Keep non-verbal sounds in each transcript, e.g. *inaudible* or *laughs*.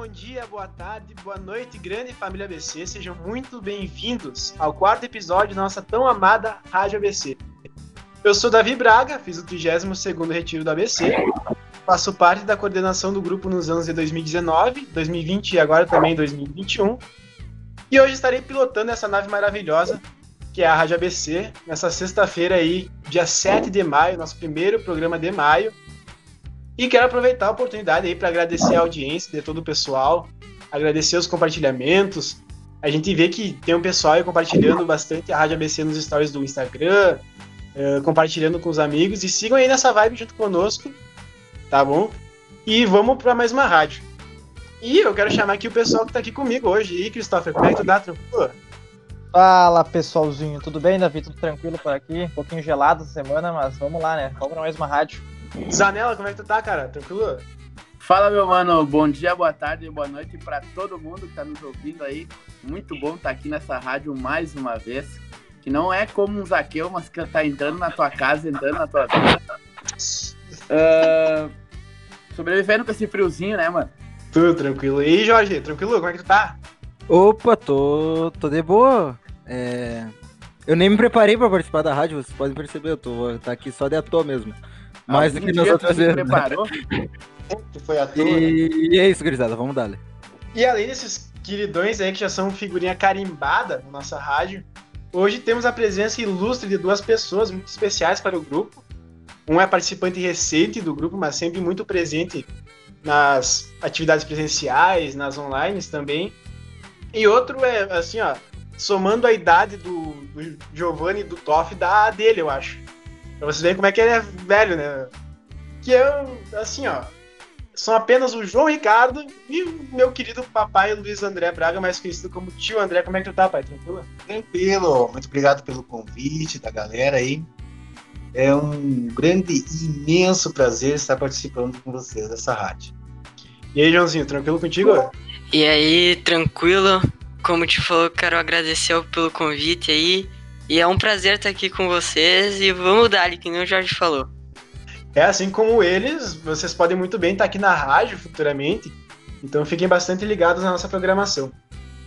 bom dia, boa tarde, boa noite, grande família ABC. Sejam muito bem-vindos ao quarto episódio da nossa tão amada Rádio ABC. Eu sou Davi Braga, fiz o 32º retiro do ABC, faço parte da coordenação do grupo nos anos de 2019, 2020 e agora também 2021. E hoje estarei pilotando essa nave maravilhosa, que é a Rádio ABC, nessa sexta-feira aí, dia 7 de maio, nosso primeiro programa de maio. E quero aproveitar a oportunidade aí para agradecer a audiência de todo o pessoal, agradecer os compartilhamentos. A gente vê que tem um pessoal aí compartilhando bastante a Rádio ABC nos stories do Instagram, uh, compartilhando com os amigos. E sigam aí nessa vibe junto conosco, tá bom? E vamos para mais uma rádio. E eu quero chamar aqui o pessoal que está aqui comigo hoje. E Christopher, como é que tu dá, tranquilo? Fala pessoalzinho, tudo bem, Davi? Tudo tranquilo por aqui? Um pouquinho gelado essa semana, mas vamos lá, né? Vamos para mais uma rádio. Zanella, como é que tu tá, cara? Tranquilo? Fala, meu mano. Bom dia, boa tarde, boa noite para todo mundo que tá nos ouvindo aí. Muito bom estar tá aqui nessa rádio mais uma vez. Que não é como um Zaqueu, mas que tá entrando na tua casa, entrando na tua vida. Uh, *laughs* sobrevivendo com esse friozinho, né, mano? Tudo tranquilo. E aí, Jorge, tranquilo? Como é que tu tá? Opa, tô, tô de boa. É... Eu nem me preparei para participar da rádio, vocês podem perceber, eu tô tá aqui só de ator mesmo. Mais do que nas outras vezes. Preparou? que foi a tua. E... e é isso, gurizada, vamos dar. E além desses queridões aí que já são figurinha carimbada na nossa rádio, hoje temos a presença ilustre de duas pessoas muito especiais para o grupo. Um é participante recente do grupo, mas sempre muito presente nas atividades presenciais, nas online também. E outro é, assim, ó, somando a idade do, do Giovanni e do Toff, da dele, eu acho. Pra vocês verem como é que ele é velho, né? Que eu, assim, ó. São apenas o João Ricardo e o meu querido papai Luiz André Braga, mais conhecido como tio André. Como é que tu tá, pai? Tranquilo? Tranquilo. Muito obrigado pelo convite da galera aí. É um grande e imenso prazer estar participando com vocês dessa rádio. E aí, Joãozinho, tranquilo contigo? E aí, tranquilo? Como te falou, quero agradecer pelo convite aí. E é um prazer estar aqui com vocês e vamos dar, que nem o Jorge falou. É, assim como eles, vocês podem muito bem estar aqui na rádio futuramente, então fiquem bastante ligados na nossa programação.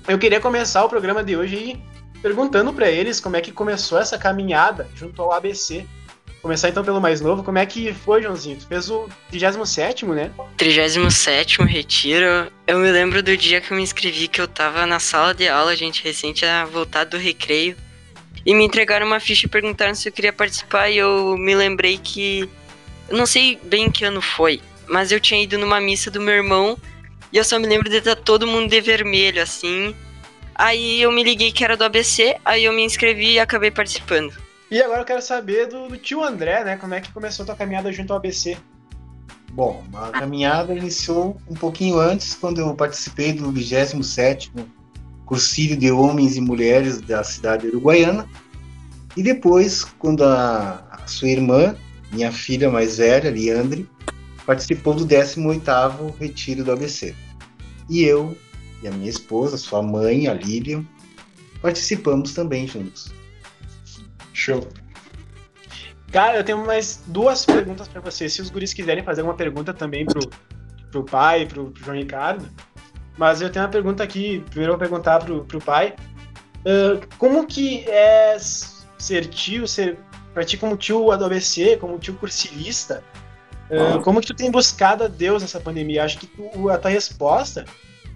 Eu queria começar o programa de hoje aí perguntando para eles como é que começou essa caminhada junto ao ABC. Começar então pelo mais novo, como é que foi, Joãozinho? Tu fez o 37 né? 37 retiro. Eu me lembro do dia que eu me inscrevi, que eu tava na sala de aula, a gente recente tinha voltado do recreio e me entregaram uma ficha e perguntaram se eu queria participar e eu me lembrei que eu não sei bem que ano foi, mas eu tinha ido numa missa do meu irmão e eu só me lembro de estar todo mundo de vermelho assim. Aí eu me liguei que era do ABC, aí eu me inscrevi e acabei participando. E agora eu quero saber do, do tio André, né? Como é que começou a tua caminhada junto ao ABC? Bom, a caminhada iniciou um pouquinho antes, quando eu participei do 27º Cursilho de Homens e Mulheres da cidade uruguaiana. E depois, quando a, a sua irmã, minha filha mais velha, Leandre, participou do 18º Retiro do ABC. E eu e a minha esposa, sua mãe, a Lívia, participamos também juntos. Show. Cara, eu tenho mais duas perguntas para você. Se os guris quiserem fazer uma pergunta também pro, pro pai, pro, pro João Ricardo, mas eu tenho uma pergunta aqui, primeiro eu vou perguntar pro, pro pai. Uh, como que é ser tio, ser pra ti como tio do ABC, como tio cursilista, uh, como que tu tem buscado a Deus nessa pandemia? Acho que tu, a tua resposta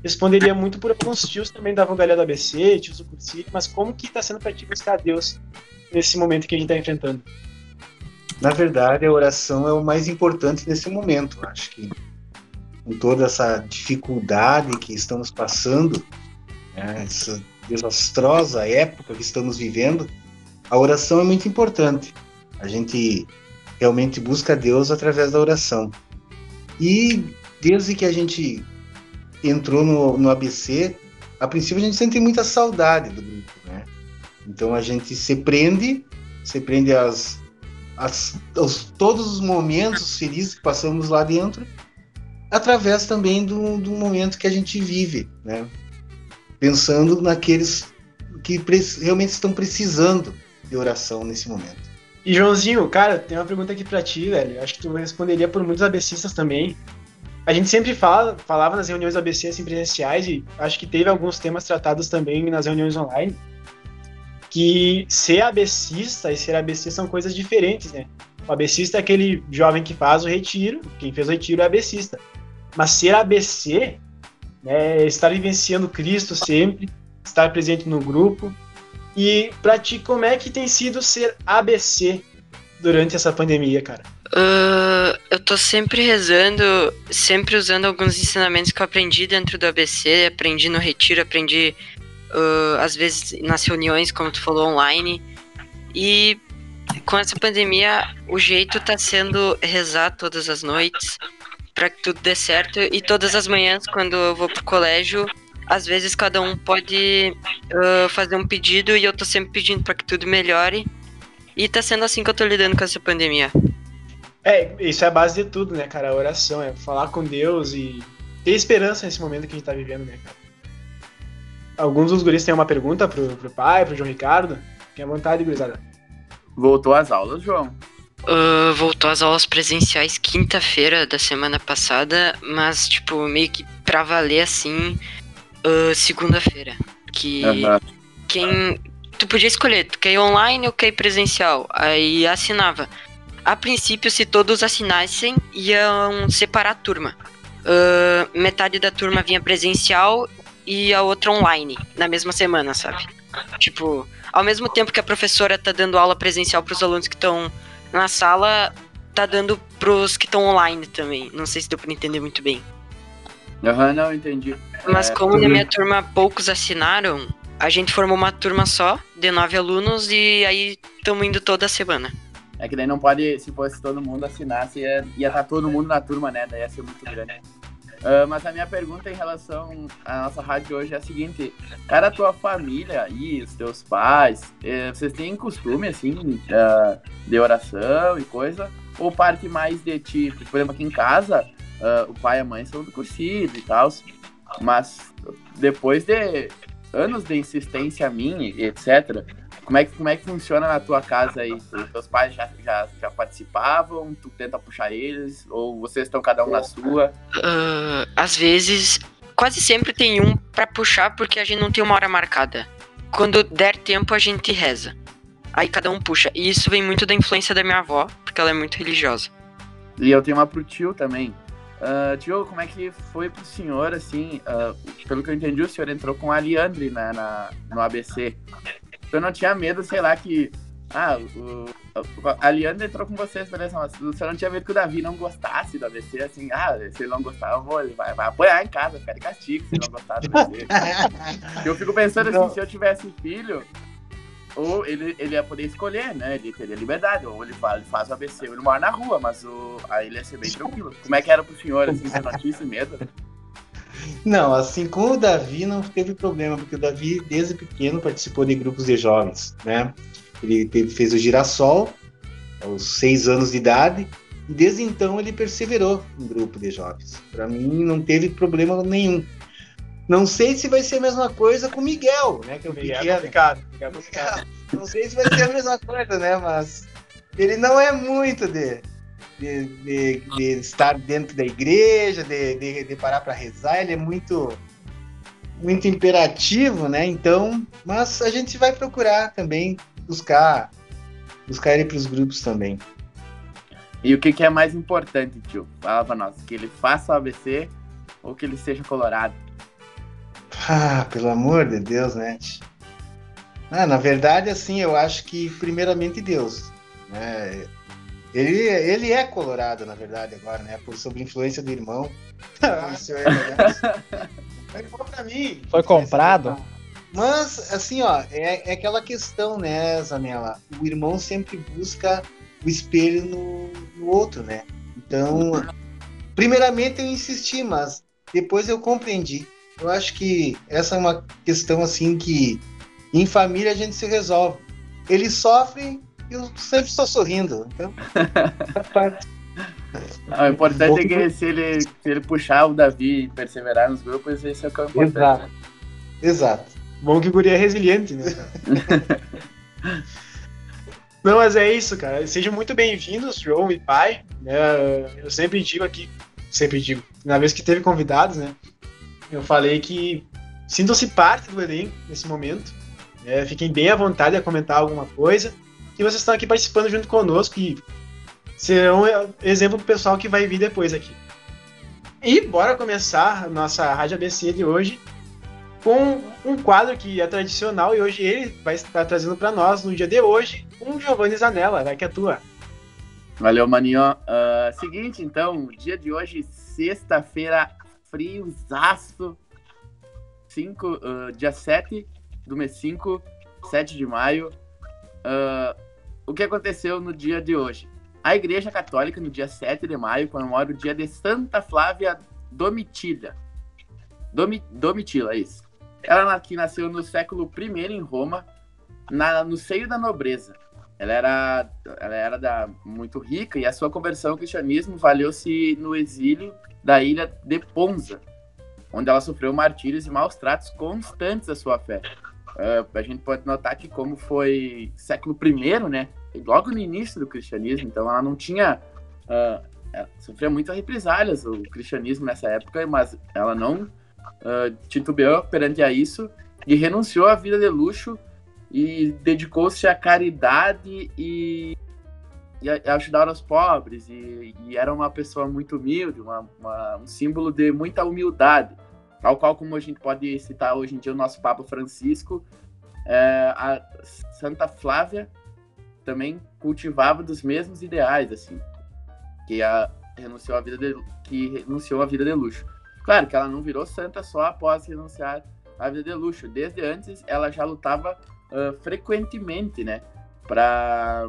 responderia muito por alguns tios também da Vandalia do ABC, tios do cursilho, mas como que tá sendo pra ti buscar a Deus nesse momento que a gente tá enfrentando? Na verdade, a oração é o mais importante nesse momento. Acho que com toda essa dificuldade que estamos passando, né, essa desastrosa época que estamos vivendo, a oração é muito importante. A gente realmente busca Deus através da oração. E desde que a gente entrou no, no ABC, a princípio a gente sente muita saudade do grupo, né? Então a gente se prende, se prende às, às, aos todos os momentos felizes que passamos lá dentro através também do, do momento que a gente vive, né? Pensando naqueles que realmente estão precisando de oração nesse momento. E Joãozinho, cara, tem uma pergunta aqui para ti, velho. Acho que tu responderia por muitos abecistas também. a gente sempre fala, falava nas reuniões ABC assim, presenciais e acho que teve alguns temas tratados também nas reuniões online que ser abecista e ser ABC são coisas diferentes, né? O abecista é aquele jovem que faz o retiro, quem fez o retiro é abecista. Mas ser ABC né, é estar vivenciando Cristo sempre, estar presente no grupo. E pra ti, como é que tem sido ser ABC durante essa pandemia, cara? Uh, eu tô sempre rezando, sempre usando alguns ensinamentos que eu aprendi dentro do ABC, aprendi no retiro, aprendi uh, às vezes nas reuniões, como tu falou, online. E com essa pandemia, o jeito tá sendo rezar todas as noites para que tudo dê certo. E todas as manhãs, quando eu vou pro colégio, às vezes cada um pode uh, fazer um pedido e eu tô sempre pedindo para que tudo melhore. E tá sendo assim que eu tô lidando com essa pandemia. É, isso é a base de tudo, né, cara? A oração, é falar com Deus e ter esperança nesse momento que a gente tá vivendo, né, cara? Alguns dos guris têm uma pergunta pro, pro pai, pro João Ricardo? Fiquem à vontade, gurizada. Voltou às aulas, João? Uh, voltou às aulas presenciais quinta-feira da semana passada, mas, tipo, meio que pra valer assim, uh, segunda-feira. Que Aham. quem. Tu podia escolher, tu quer ir online ou quer ir presencial? Aí assinava. A princípio, se todos assinassem, iam separar a turma. Ah, metade da turma vinha presencial e a outra online, na mesma semana, sabe? Tipo, ao mesmo tempo que a professora tá dando aula presencial pros alunos que estão na sala, tá dando pros que estão online também. Não sei se deu pra entender muito bem. Aham, não, entendi. Mas É, como na minha turma poucos assinaram, a gente formou uma turma só, de nove alunos, e aí estamos indo toda semana. É que daí não pode, se fosse todo mundo assinasse, ia estar tá todo mundo na turma, né? Daí ia ser muito grande. Ah, mas a minha pergunta em relação à nossa rádio hoje é a seguinte: Cara, a tua família aí, os teus pais, eh, vocês têm costume, assim, ah, de oração e coisa? Ou parte mais de ti? Porque, por exemplo, aqui em casa, ah, o pai e a mãe são do cursivo e tal, mas depois de anos de insistência minha e etc., como é, que, como é que funciona na tua casa aí? Os teus pais já, já, já participavam? Tu tenta puxar eles? Ou vocês estão cada um na sua? Ah, às vezes, quase sempre tem um pra puxar porque a gente não tem uma hora marcada. Quando der tempo, a gente reza. Aí cada um puxa. E isso vem muito da influência da minha avó, porque ela é muito religiosa. E eu tenho uma pro tio também. Ah, tio, como é que foi pro senhor, assim? ah, pelo que eu entendi, o senhor entrou com a Leandre na, na- no ABC. Eu não tinha medo, sei lá, que. Ah, o, a Leandre entrou com vocês, beleza, mas senhor não tinha medo que o Davi não gostasse do ABC, assim, ah, se ele não gostar, eu vou, ele vai, vai apoiar em casa, ficar de castigo se ele não gostar do ABC. *laughs* eu fico pensando assim, Não. se eu tivesse filho, ou ele, ele ia poder escolher, né? Ele teria liberdade, ou ele faz, ele faz o ABC, ou ele mora na rua, mas o, aí ele ia ser bem tranquilo. Como é que era pro senhor, assim, você não tinha esse medo? Não, assim, com o Davi não teve problema, porque o Davi, desde pequeno, participou de grupos de jovens, né? Ele teve- fez o girassol aos seis anos de idade, e desde então ele perseverou em grupo de jovens. Para mim, não teve problema nenhum. Não sei se vai ser a mesma coisa com o Miguel, né? Que é o Miguel é pequeno. complicado. Miguel é *laughs* complicado. Não sei se vai ser a mesma coisa, né? Mas ele não é muito de, de, de- de estar dentro da igreja, de, de, parar para rezar. Ele é muito muito imperativo, né? Então, mas a gente vai procurar também buscar buscar ele para os grupos também. E o que, que é mais importante, tio? Fala pra nós, que ele faça o ABC ou que ele seja colorado? Ah, pelo amor de Deus, né? Ah, na verdade, assim, eu acho que primeiramente Deus, né? Ele, ele é colorado, na verdade, agora, né? Por sob influência do irmão. *laughs* Isso é, né? Foi bom pra mim. Foi comprado? Mas, assim, ó, é, é aquela questão, né, Zanella? O irmão sempre busca o espelho no, no outro, né? Então, primeiramente eu insisti, mas depois eu compreendi. Eu acho que essa é uma questão, assim, que em família a gente se resolve. Ele sofre eu sempre estou sorrindo. Então. Não, *laughs* o importante é que se ele, se ele puxar o Davi e perseverar nos grupos, esse é o que é o importante. Exato. Exato. Bom que o guri é resiliente, né? *laughs* Não, mas é isso, cara. Sejam muito bem-vindos, João e pai. né? Eu sempre digo aqui sempre digo. Na vez que teve convidados, né? Eu falei que sintam-se parte do elenco nesse momento. É, fiquem bem à vontade a comentar alguma coisa. E vocês estão aqui participando junto conosco e serão exemplo pro pessoal que vai vir depois aqui. E bora começar a nossa Rádio ABC de hoje com um quadro que é tradicional e hoje ele vai estar trazendo para nós, no dia de hoje, um Giovanni Zanella. Vai que é tua. Valeu, maninho. Uh, seguinte, então, dia de hoje, sexta-feira, friozaço. Cinco, uh, dia 7 do mês 5, 7 de maio. Uh, o que aconteceu no dia de hoje? A Igreja Católica, no dia 7 de maio, comemora o dia de Santa Flávia Domitila. Domi, Domitila, é isso. Ela que nasceu no século I em Roma, na, no seio da nobreza. Ela era, ela era da, muito rica e a sua conversão ao cristianismo valeu-se no exílio da ilha de Ponza, onde ela sofreu martírios e maus tratos constantes à sua fé. Uh, a gente pode notar que como foi século I, né, logo no início do cristianismo, então ela não tinha. Uh, sofria muitas represálias o cristianismo nessa época, mas ela não uh, titubeou perante a isso e renunciou à vida de luxo e dedicou-se à caridade e, e a, ajudar os pobres e, e, era uma pessoa muito humilde, uma, uma, um símbolo de muita humildade, tal qual como a gente pode citar hoje em dia o nosso Papa Francisco, é, a Santa Flávia também cultivava dos mesmos ideais, assim, que a renunciou à vida de, que renunciou à vida de luxo. Claro que ela não virou santa só após renunciar à vida de luxo. Desde antes, ela já lutava uh, frequentemente, né, para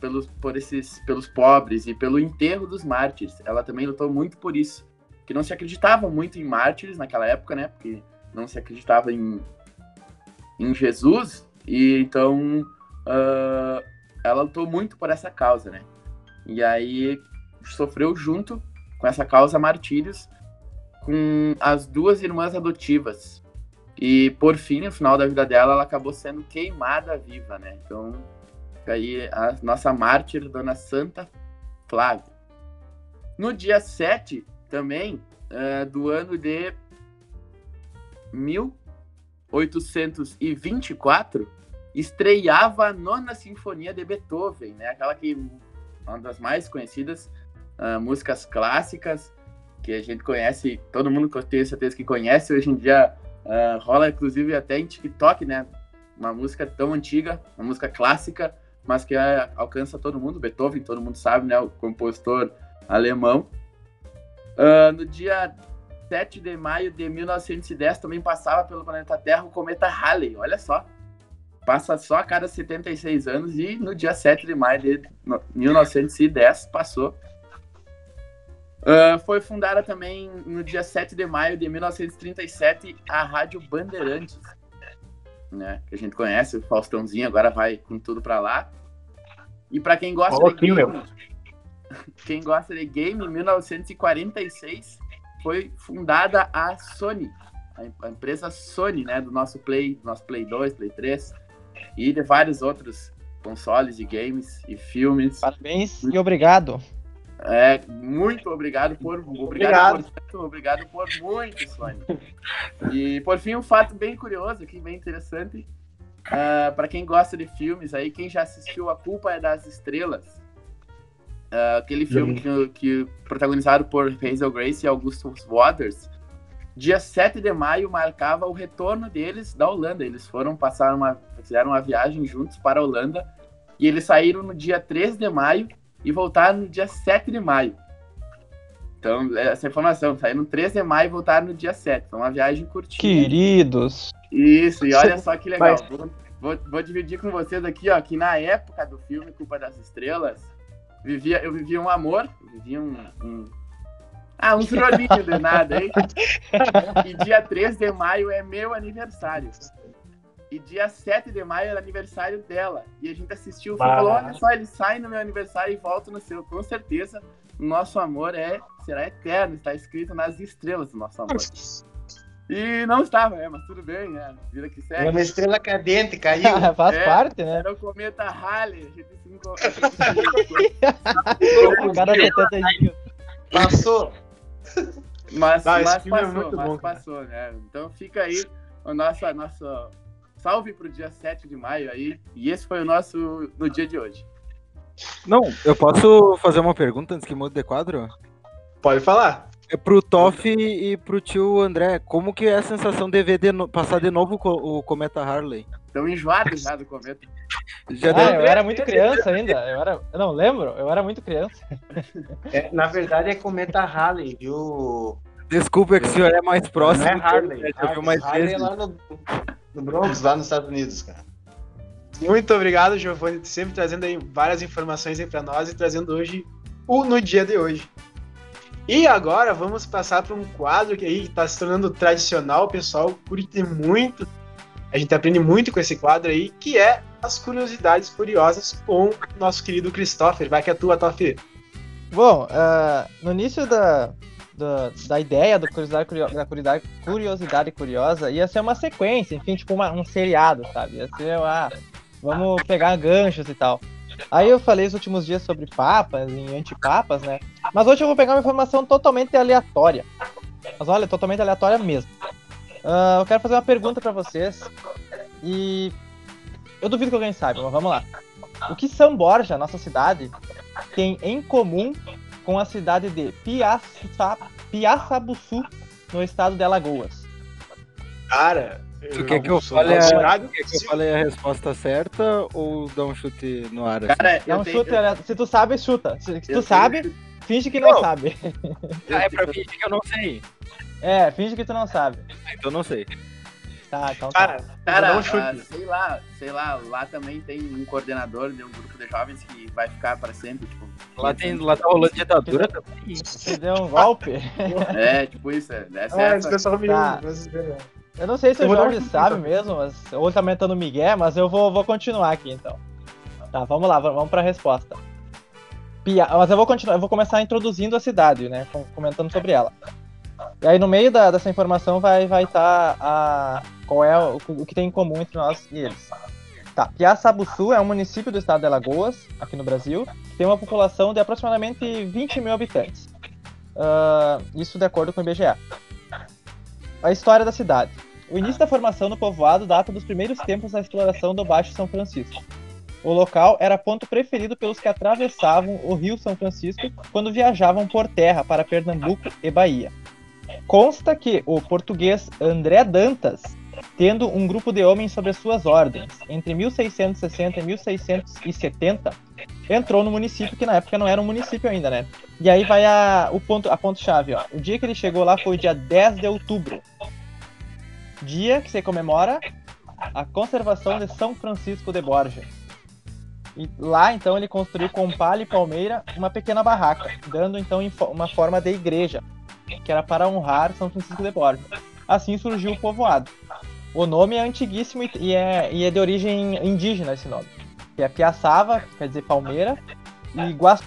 pelos por esses pelos pobres e pelo enterro dos mártires. Ela também lutou muito por isso, que não se acreditava muito em mártires naquela época, né, porque não se acreditava em em Jesus e então uh, ela lutou muito por essa causa, né? E aí sofreu junto com essa causa martírios com as duas irmãs adotivas. E por fim, no final da vida dela, ela acabou sendo queimada viva, né? Então, aí a nossa mártir, Dona Santa Flávia. No dia 7, também, uh, do ano de 1824, estreava a nona sinfonia de Beethoven, né? Aquela que uma das mais conhecidas uh, músicas clássicas que a gente conhece, todo mundo tem certeza que conhece hoje em dia uh, rola inclusive até em TikTok, né? Uma música tão antiga, uma música clássica, mas que uh, alcança todo mundo. Beethoven, todo mundo sabe, né? O compositor alemão. No dia 7 de maio de 1910 também passava pelo planeta Terra o cometa Halley, olha só passa só a cada 76 anos e no dia 7 de maio de 1910 passou. Uh, foi fundada também no dia 7 de maio de 1937 a Rádio Bandeirantes, né? Que a gente conhece, o Faustãozinho agora vai com tudo para lá. E para quem gosta oh, de game, meu. *laughs* quem gosta de game, em 1946 foi fundada a Sony, a empresa Sony, né, do nosso Play, do nosso Play 2, Play 3 e de vários outros consoles e games e filmes. Parabéns e obrigado. É, muito obrigado por obrigado, obrigado. por obrigado por muito, Sony. E por fim, um fato bem curioso aqui, bem interessante. Uh, ah, para quem gosta de filmes aí, quem já assistiu A Culpa é das Estrelas, uh, aquele filme que, que protagonizado por Hazel Grace e Augustus Waters, Dia 7 de maio marcava o retorno deles da Holanda. Eles foram passar uma. fizeram uma viagem juntos para a Holanda. E eles saíram no dia 3 de maio e voltaram no dia 7 de maio. Então, essa informação, saíram no 3 de maio e voltaram no dia 7. Foi uma viagem curtinha. Queridos! Isso, e olha só que legal. Vou, vou, vou, dividir com vocês aqui, ó, que na época do filme Culpa das Estrelas, vivia, eu vivia um amor, vivia um, um ah, um trolinho de nada, hein? *laughs* E dia 3 de maio é meu aniversário. E dia 7 de maio é aniversário dela. E a gente assistiu o filme e falou: olha só, ele sai no meu aniversário e volta no seu. Com certeza, o nosso amor é será eterno, está escrito nas estrelas do nosso amor. E não estava, é, mas tudo bem, né? Vida que segue. É uma estrela cadente, caiu. *laughs* Faz é, parte, né? Era o cometa Halley. A gente se encontrou. Cada 70 dias. Passou. Mas, esse mas é passou, muito mas bom, cara. passou, né? Então fica aí o nosso, nosso salve pro dia 7 de maio aí. E esse foi o nosso no dia de hoje. Não, eu posso fazer uma pergunta antes que mude de quadro? Pode falar. É pro Toff e pro tio André, como que é a sensação de ver de no- passar de novo co- o Cometa Harley? Estão enjoados já do cometa. *laughs* Já Ah, deu- eu era muito criança ainda. Eu, era, eu não lembro, eu era muito criança. É, na verdade é Cometa Harley, viu? Desculpa, é que o senhor é mais próximo. Não é Harley. Já viu mais Harley é vezes. lá no, no Bronx, lá nos Estados Unidos, cara. Muito obrigado, Giovanni, sempre trazendo aí várias informações aí para nós e trazendo hoje o no dia de hoje. E agora vamos passar para um quadro que aí está se tornando tradicional, o pessoal curte muito. A gente aprende muito com esse quadro aí, que é as curiosidades curiosas com nosso querido Christopher. Vai que é tua, Toff. Bom, ah, no início da, da, da ideia do curiosidade, Curio- da curiosidade, curiosidade curiosa ia ser uma sequência, enfim, tipo uma- um seriado, sabe? Ia ser, ah, vamos pegar ganchos e tal. Aí eu falei os últimos dias sobre papas e antipapas, né? Mas hoje eu vou pegar uma informação totalmente aleatória. Mas olha, totalmente aleatória mesmo. Ah, eu quero fazer uma pergunta pra vocês. E eu duvido que alguém saiba, mas vamos lá. O que São Borja, nossa cidade, tem em comum com a cidade de Piaça, Piaçabuçu, no estado de Alagoas? Cara, Tu quer que eu fale a- fascinado. Quer que eu falei a resposta certa ou dar um chute no ar? assim? Cara, É eu um tenho- chute, olha, se tu sabe, chuta. Se, se eu tu tenho- sabe, finge que não, Não. sabe. Ah, é pra fingir que eu não sei. É, finge que tu não sabe. Então não sei. Tá, então tá. Cara, Cara, vou dar um chute. ah, sei lá, sei lá, lá também tem um coordenador de um grupo de jovens que vai ficar para sempre, tipo. Lá, tem, lá tá rolando ditadura também. Você deu um golpe. É, tipo isso, é, essa Ah, é pessoal me Tá. Eu não sei se Eu o Jorge sabe mesmo, mas, ou tá mentando Miguel, mas eu vou, vou continuar aqui então. Tá, vamos lá, vamos pra resposta. Pia... Mas eu vou continuar, eu vou começar introduzindo a cidade, né? com- Comentando sobre ela. E aí no meio da- dessa informação vai estar vai tá a qual é o, o que tem em comum entre nós e eles. Tá, Piaçabuçu é um município do estado de Alagoas, aqui no Brasil, que tem uma população de aproximadamente 20 mil habitantes. Ah, isso de acordo com o IBGE. A história da cidade. O início da formação do povoado data dos primeiros tempos da exploração do Baixo São Francisco. O local era ponto preferido pelos que atravessavam o Rio São Francisco quando viajavam por terra para Pernambuco e Bahia. Consta que o português André Dantas, tendo um grupo de homens sob as suas ordens, entre 1660 e 1670, entrou no município, que na época não era um município ainda, né? E aí vai a, o ponto, a ponto-chave, ó. O dia que ele chegou lá foi dia 10 de outubro. Dia que se comemora a conservação de São Francisco de Borja. E lá, então, ele construiu com palha e palmeira uma pequena barraca, dando, então, uma forma de igreja, que era para honrar São Francisco de Borja. Assim surgiu o povoado. O nome é antiguíssimo e- é, e é de origem indígena, esse nome. Que é Piaçava, que quer dizer palmeira, e Guaçu,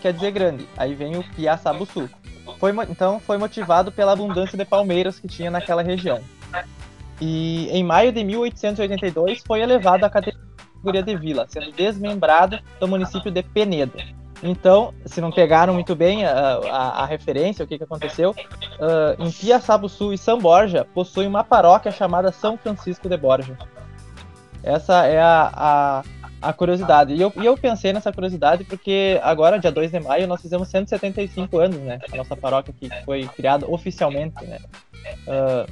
quer dizer grande. Aí vem o Piaçabuçu. Foi, então foi motivado pela abundância de palmeiras que tinha naquela região. E em maio de 1882 foi elevado à categoria de vila, sendo desmembrado do município de Penedo. Então, se não pegaram muito bem a, a- a referência, o que, que aconteceu, ah, em Piaçabuçu e São Borja possui uma paróquia chamada São Francisco de Borja. Essa é a, a, a curiosidade. E eu, e eu pensei nessa curiosidade porque agora, dia 2 de maio, nós fizemos 175 anos, né? A nossa paróquia que foi criada oficialmente, né? Ah,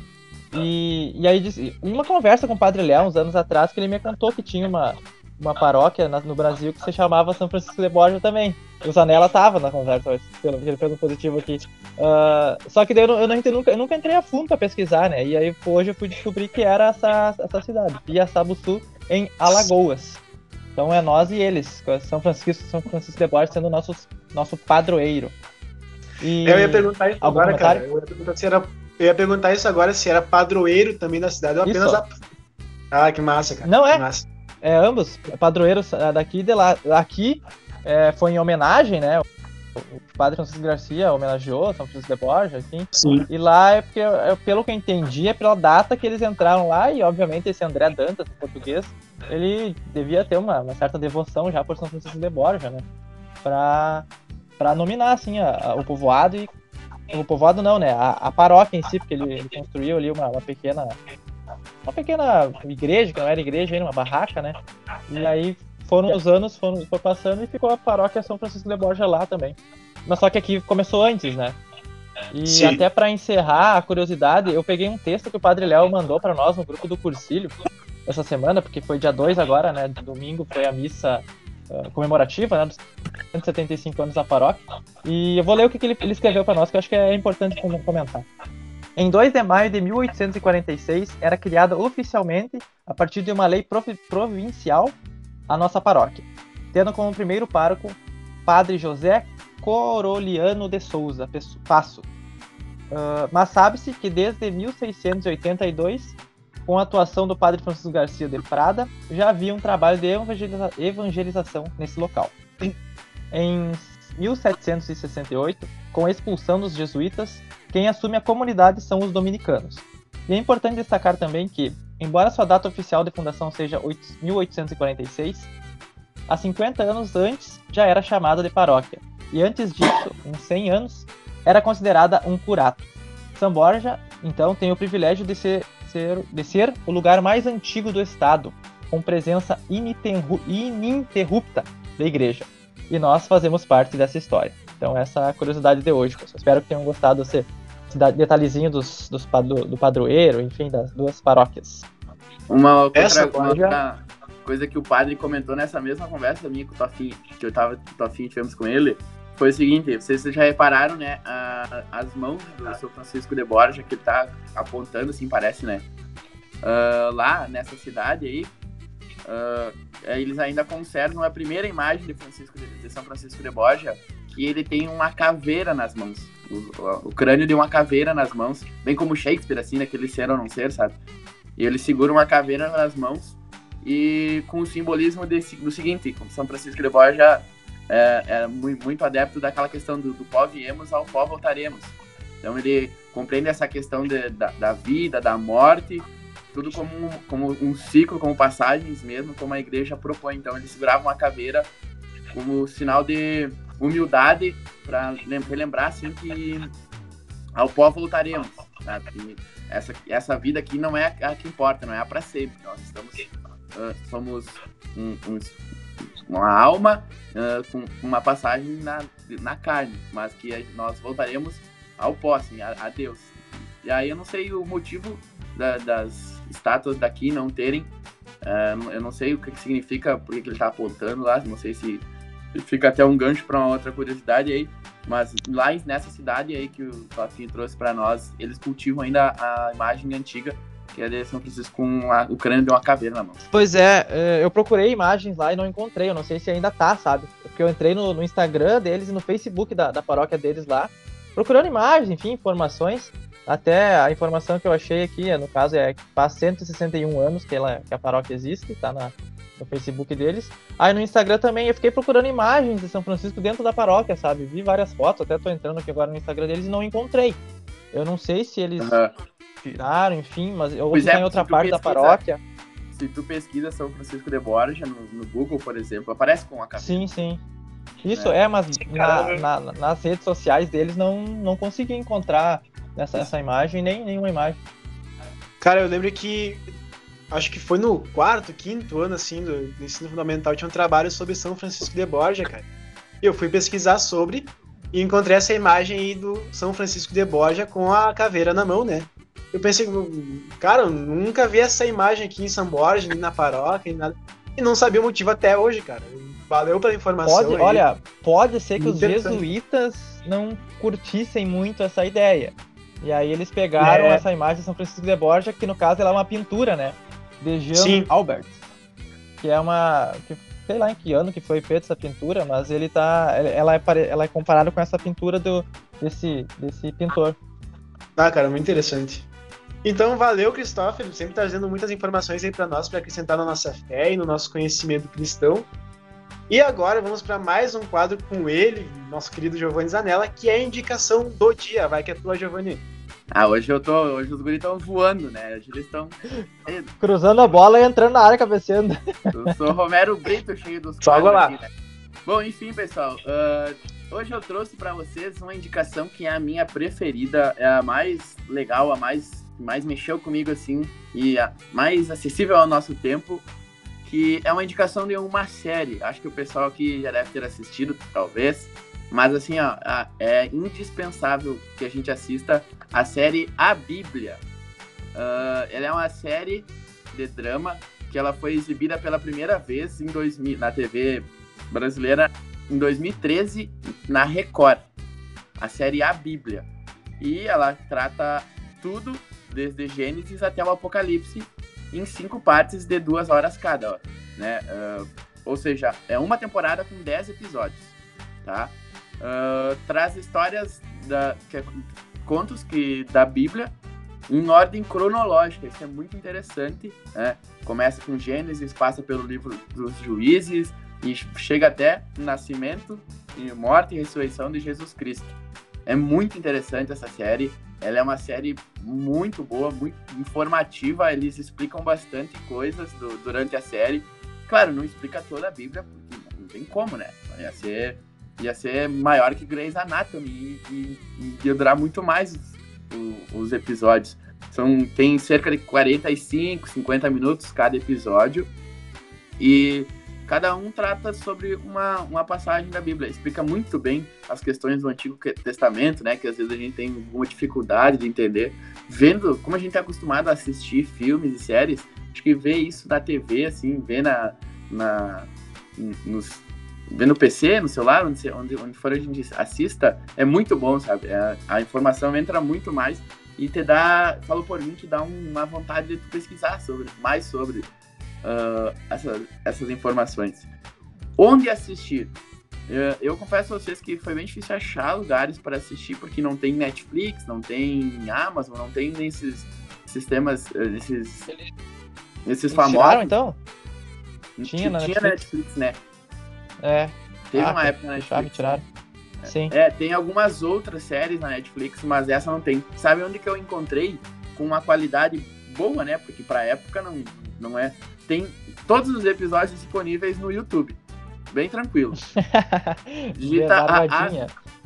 e, e aí, uma conversa com o Padre Léo, uns anos atrás, que ele me contou que tinha uma, uma paróquia no Brasil que se chamava São Francisco de Borja também. E o Zanella tava na conversa, pelo que ele fez um positivo aqui. Ah, só que daí eu, não, eu, não entrei- nunca, eu nunca entrei a fundo pra pesquisar, né? E aí hoje eu fui descobrir que era essa, essa cidade, Piaçabuçu, em Alagoas. Então é nós e eles, São Francisco, São Francisco de Borja sendo nosso, nosso padroeiro. E... Eu ia perguntar isso agora, cara. comentário? Eu ia perguntar, se era, eu ia perguntar isso agora se era padroeiro também da cidade ou apenas Isso. a. Ah, que massa, cara. Não é? É, ambos, padroeiros é, daqui e de lá. Aqui é, foi em homenagem, né? O padre Francisco Garcia homenageou São Francisco de Borja, enfim. Sim. E lá é porque, é, pelo que eu entendi, é pela data que eles entraram lá, e obviamente esse André Dantas, português, ele devia ter uma, uma certa devoção já por São Francisco de Borja, né? Pra, pra nominar, assim, a- a- o povoado e o povoado não, né? A, a paróquia em si, porque ele, ele construiu ali uma, uma pequena. Uma pequena igreja, que não era igreja ainda, uma barraca, né? E aí foram os anos, foram, foi passando e ficou a paróquia São Francisco de Borja lá também. Mas só que aqui começou antes, né? E Sim. até pra encerrar a curiosidade, eu peguei um texto que o Padre Léo mandou pra nós no grupo do Cursilho essa semana, porque foi dia 2 agora, né? Domingo foi a missa ah, comemorativa, né? Dos 175 anos da paróquia. E eu vou ler o que, que ele, ele escreveu pra nós, que eu acho que é importante com- comentar. Em 2 de maio de 1846, era criada oficialmente, a partir de uma lei provi- provincial, a nossa paróquia, tendo como primeiro pároco Padre José Coroliano de Souza Passo. Ah, mas sabe-se que desde 1682, com a atuação do Padre Francisco Garcia de Prada, já havia um trabalho de evangeliza- evangelização nesse local. Em 1768, com a expulsão dos jesuítas, quem assume a comunidade são os dominicanos. E é importante destacar também que, embora sua data oficial de fundação seja 8 1846, há 50 anos antes já era chamada de paróquia, e antes disso, em 100 anos, era considerada um curato. São Borja, então, tem o privilégio de ser, ser- de ser o lugar mais antigo do estado, com presença ininterru- ininterrupta da igreja. E nós fazemos parte dessa história. Então, essa é a curiosidade de hoje. Espero que tenham gostado da- detalhezinho dos, dos padro- do padroeiro, enfim, das duas paróquias. Uma outra, Essa uma coisa- outra coisa que o padre comentou nessa mesma conversa minha com o Tofinho, que eu tava com o Tofinho e tivemos com ele, foi o seguinte, vocês já repararam, né, a- as mãos do São Francisco de Borja, que ele tá apontando, assim, parece, né, Ah, lá nessa cidade aí, ah, eles ainda conservam a primeira imagem de, Francisco de, de São Francisco de Borja, que ele tem uma caveira nas mãos, o, o- crânio de uma caveira nas mãos, bem como Shakespeare, assim, naquele ser ou não ser, sabe? E ele segura uma caveira nas mãos e com o simbolismo desse, do seguinte, São Francisco de Borja é, é mui- muito adepto daquela questão do, do pó viemos ao pó voltaremos. Então ele compreende essa questão de- da, da vida, da morte, tudo como um, como um ciclo, como passagens mesmo, como a igreja propõe. Então ele segurava uma caveira como sinal de humildade para relembrar assim que ao pó voltaremos, sabe? Que essa, essa vida aqui não é a que importa, não é a para sempre. Nós estamos, ah, somos um- uns- uma alma ah, com uma passagem na, na carne, mas que nós voltaremos ao pó, assim, a, a Deus. E aí eu não sei o motivo da- das estátuas daqui não terem, ah, eu não sei o que, que significa, por que que ele está apontando lá, não sei se fica até um gancho para uma outra curiosidade aí, mas lá nessa cidade aí que o Tofinho trouxe para nós, eles cultivam ainda a imagem antiga, que é de São Francisco com a- o crânio de uma caveira na mão. Pois é, é, eu procurei imagens lá e não encontrei. Eu não sei se ainda tá, sabe? Porque eu entrei no, no Instagram deles e no Facebook da, da paróquia deles lá, procurando imagens, enfim, informações. Até a informação que eu achei aqui, no caso, é que faz 161 anos que, ela, que a paróquia existe, tá na, no Facebook deles. Aí no Instagram também eu fiquei procurando imagens de São Francisco dentro da paróquia, sabe? Vi várias fotos, até tô entrando aqui agora no Instagram deles e não encontrei. Eu não sei se eles Aham. tiraram, enfim, mas eu Pois ouvi é, em outra parte da pesquisa- paróquia. Se tu pesquisa São Francisco de Borja no, no Google, por exemplo, aparece com a caveira. Sim, sim. Isso É. é, mas na, na- nas redes sociais deles não, não consegui encontrar essa, essa imagem, nem nenhuma imagem. Cara, eu lembro que acho que foi no quarto, quinto ano assim do, do ensino fundamental tinha um trabalho sobre São Francisco de Borja, cara. E eu fui pesquisar sobre e encontrei essa imagem aí do São Francisco de Borja com a caveira na mão, né? Eu pensei, cara, eu nunca vi essa imagem aqui em São Borja, nem na paróquia, nem nada. E não sabia o motivo até hoje, cara. Valeu pela informação. Pode, aí. olha, pode ser que os jesuítas não curtissem muito essa ideia. E aí eles pegaram É. essa imagem de São Francisco de Borja, que no caso ela é uma pintura, né? De Jean Sim. Albert. Que é uma. Que, sei lá em que ano que foi feita essa pintura, mas ele tá. Ela é, ela é comparada com essa pintura do, desse, desse pintor. Ah, cara, muito interessante. Então, valeu, Cristófilo, sempre trazendo muitas informações aí para nós, para acrescentar na nossa fé e no nosso conhecimento cristão. E agora vamos para mais um quadro com ele, nosso querido Giovanni Zanella, que é a indicação do dia. Vai que é tua, Giovanni. Ah, hoje eu tô. Hoje os guris estão voando, né? Hoje eles estão. Cruzando a bola e entrando na área, cabeceando. Eu sou Romero Brito, cheio dos Só lá. aqui, né? Bom, enfim, pessoal. ah, hoje eu trouxe para vocês uma indicação que é a minha preferida, é a mais legal, a mais, mais mexeu comigo assim e a mais acessível ao nosso tempo, que é uma indicação de uma série. Acho que o pessoal aqui já deve ter assistido, talvez. Mas assim, ó, é indispensável que a gente assista a série A Bíblia. Uh, ela é uma série de drama que ela foi exibida pela primeira vez em 2000, na TV brasileira em 2013 na Record. A série A Bíblia. E ela trata tudo, desde Gênesis até o Apocalipse, em cinco partes de duas horas cada. Ó, né? Uh, ou seja, é uma temporada com dez episódios. Tá? Uh, traz histórias, da, que, é contos que, da Bíblia em ordem cronológica. Isso é muito interessante. Né? Começa com Gênesis, passa pelo livro dos Juízes e chega até o nascimento, e morte e ressurreição de Jesus Cristo. É muito interessante essa série. Ela é uma série muito boa, muito informativa. Eles explicam bastante coisas do, durante a série. Claro, não explica toda a Bíblia, porque não tem como, né? Ia ser, ia ser maior que Grey's Anatomy e, e, e ia durar muito mais os, os episódios. São, tem cerca de 45, 50 minutos cada episódio. E cada um trata sobre uma, uma passagem da Bíblia. Explica muito bem as questões do Antigo Testamento, né? Que às vezes a gente tem alguma dificuldade de entender. Vendo, como a gente é acostumado a assistir filmes e séries, acho que ver isso na TV, assim, ver na, na, nos, ver no PC, no celular, onde, onde, onde for a gente assista, é muito bom, sabe? É, a informação entra muito mais e te dá, falou por mim, te dá uma vontade de pesquisar sobre, mais sobre uh, essas, essas informações. Onde assistir? Uh, eu confesso a vocês que foi bem difícil achar lugares para assistir, porque não tem Netflix, não tem Amazon, não tem nesses sistemas, esses, esses famosos. Tiraram, então? Tinha, tinha Netflix. Netflix, né? É. Teve ah, uma época na Netflix. tiraram. Sim. É, tem algumas outras séries na Netflix, mas essa não tem. Sabe onde que eu encontrei com uma qualidade boa, né? Porque pra época não, não é. Tem todos os episódios disponíveis no YouTube. Bem tranquilo. *laughs* Digita a, a,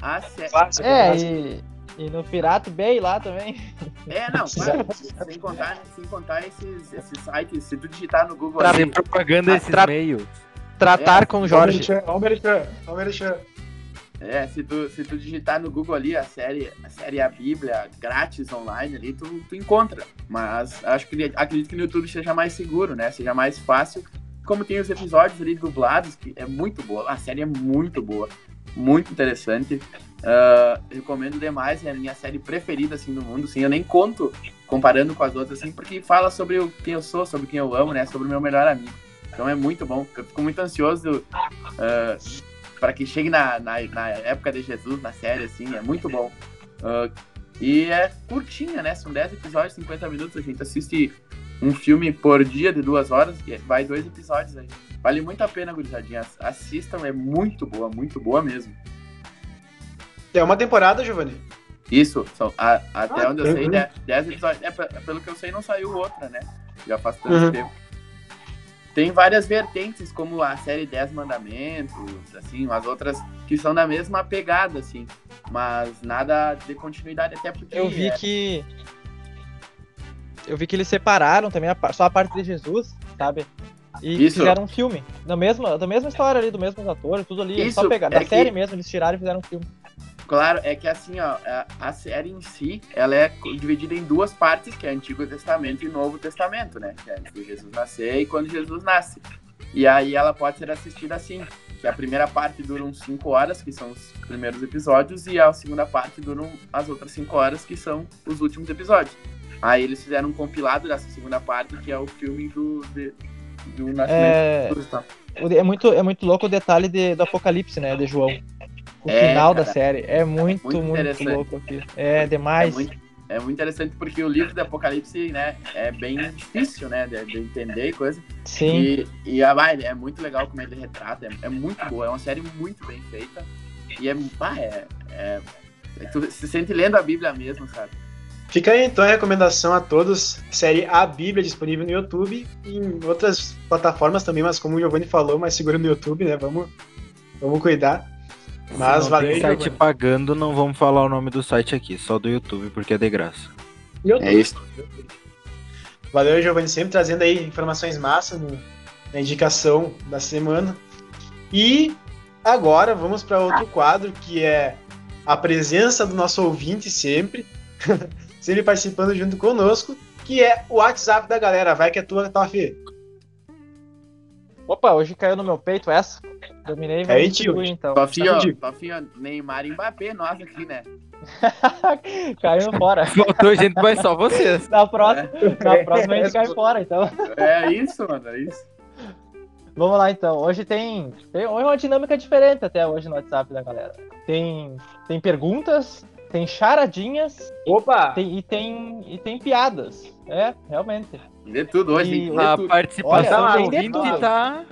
a, a. É, e, e no Pirate Bay lá também. É, não, *laughs* claro, sem contar, sem contar esses, esses sites, se tu digitar no Google. Trazer propaganda esses tra meios. Tratar é, com Jorge. É, se tu, se tu digitar no Google ali a série, a série A Bíblia grátis online ali, tu, tu encontra. Mas acho que acredito que no YouTube seja mais seguro, né? Seja mais fácil. Como tem os episódios ali dublados, que é muito boa. A série é muito boa. Muito interessante. Uh, recomendo demais, é a minha série preferida assim do mundo. Assim, eu nem conto comparando com as outras, assim, porque fala sobre o, quem eu sou, sobre quem eu amo, né? Sobre o meu melhor amigo. Então é muito bom. Eu fico muito ansioso uh, para que chegue na, na, na, época de Jesus, na série, assim, é muito bom. Uh, e é curtinha, né? São 10 episódios, 50 minutos. A gente assiste um filme por dia de duas horas e vai dois episódios aí. Vale muito a pena, gurizadinha. Assistam, é muito boa, muito boa mesmo. É uma temporada, Giovanni? Isso, são, a, até ah, onde eu sei, 10 episódios. É, pelo que eu sei, não saiu outra, né? Já faz tanto uhum. tempo. Tem várias vertentes, como a série 10 Mandamentos, assim, as outras que são da mesma pegada, assim. Mas nada de continuidade, até porque. Eu vi é... que. Eu vi que eles separaram também a, só a parte de Jesus, sabe? E Isso. fizeram um filme. Da mesma, da mesma história ali, do mesmo ator, tudo ali. Isso, só pegar. Da é série que... mesmo, eles tiraram e fizeram um filme. Claro, é que assim, ó, a, série em si, ela é dividida em duas partes, que é Antigo Testamento e Novo Testamento, né? Que é antes de Jesus nascer e quando Jesus nasce. E aí ela pode ser assistida assim, que a primeira parte dura uns 5 horas, que são os primeiros episódios, e a segunda parte dura as outras 5 horas, que são os últimos episódios. Aí eles fizeram um compilado dessa segunda parte, que é o filme do, de, do nascimento é... de Jesus. Tá? É muito, é muito louco o detalhe de, do Apocalipse, né, de João o é, final cara, da série. É muito, é muito, muito louco aqui. É demais. É muito, é muito, interessante porque o livro do Apocalipse, né, é bem difícil, né, de, de entender e coisa. Sim. E, e a, é muito legal como ele retrata, é, é, muito boa, é uma série muito bem feita. E é, ah, é, é, é tu se sente lendo a Bíblia mesmo, sabe? Fica aí então a recomendação a todos, série A Bíblia disponível no YouTube e em outras plataformas também, mas como o Giovanni falou, mais seguro no YouTube, né? Vamos, vamos cuidar. Mas valeu, tem site Giovanni. pagando, não vamos falar o nome do site aqui, só do YouTube, porque é de graça. É isso. Valeu, Giovanni, sempre trazendo aí informações massas na indicação da semana. E agora vamos para outro quadro que é a presença do nosso ouvinte sempre, *laughs* sempre participando junto conosco, que é o WhatsApp da galera. Vai que é tua, Toff. Opa, hoje caiu no meu peito essa. Dominei e vamos Aí, tio. então. Tofinho, ó, Neymar e Mbappé, nós aqui, né? *laughs* Caiu fora. Faltou gente, mas só vocês. Na próxima, na próxima a gente cai fora, então. É isso, mano, é isso. Vamos lá então. Hoje tem, tem hoje é uma dinâmica diferente até hoje no WhatsApp da galera. Tem, tem perguntas, tem charadinhas Opa! tem, e, tem, e tem piadas. É, realmente. Vê tudo hoje, E A tudo. participação Olha, do ouvinte tá.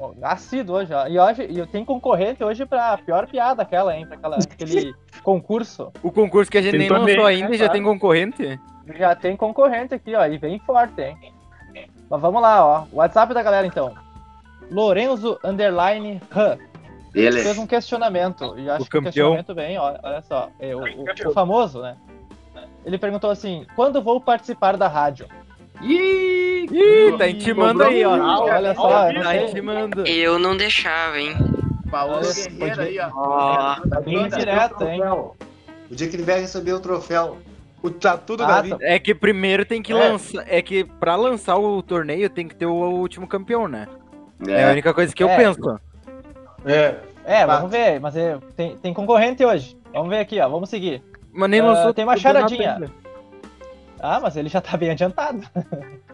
Hoje, ó. E hoje e eu tenho concorrente hoje pra pior piada aquela, hein? Pra aquela, aquele *laughs* concurso. O concurso que a gente Tem nem torneio, lançou ainda né, já claro. tem concorrente? Já tem concorrente aqui, ó. E vem forte, hein? Mas vamos lá, ó. WhatsApp da galera então. Lorenzo Underline Han. Ele. fez um questionamento. E acho O que o campeão. questionamento bem, ó, olha só. é, o, o- o famoso, né? Ele perguntou assim: quando vou participar da rádio? Ih, Ih, tá intimando aí, ó. Olha só, Tá intimando. Eu não deixava, hein? Paulo Olha, Guerreiro aí, ó. Ó. Tá bem direto, hein? O dia que ele vier receber o troféu. O tatu do Ah, Davi. tá. É que primeiro tem que É. lançar. É que pra lançar o torneio tem que ter o último campeão, né? É, a É, única coisa que eu É. penso. É. É, Fato. vamos ver, mas é, tem, tem concorrente hoje. Vamos ver aqui, ó. Vamos seguir. Mas nem Ah, lançou. tem uma charadinha. Ah, mas ele já tá bem adiantado.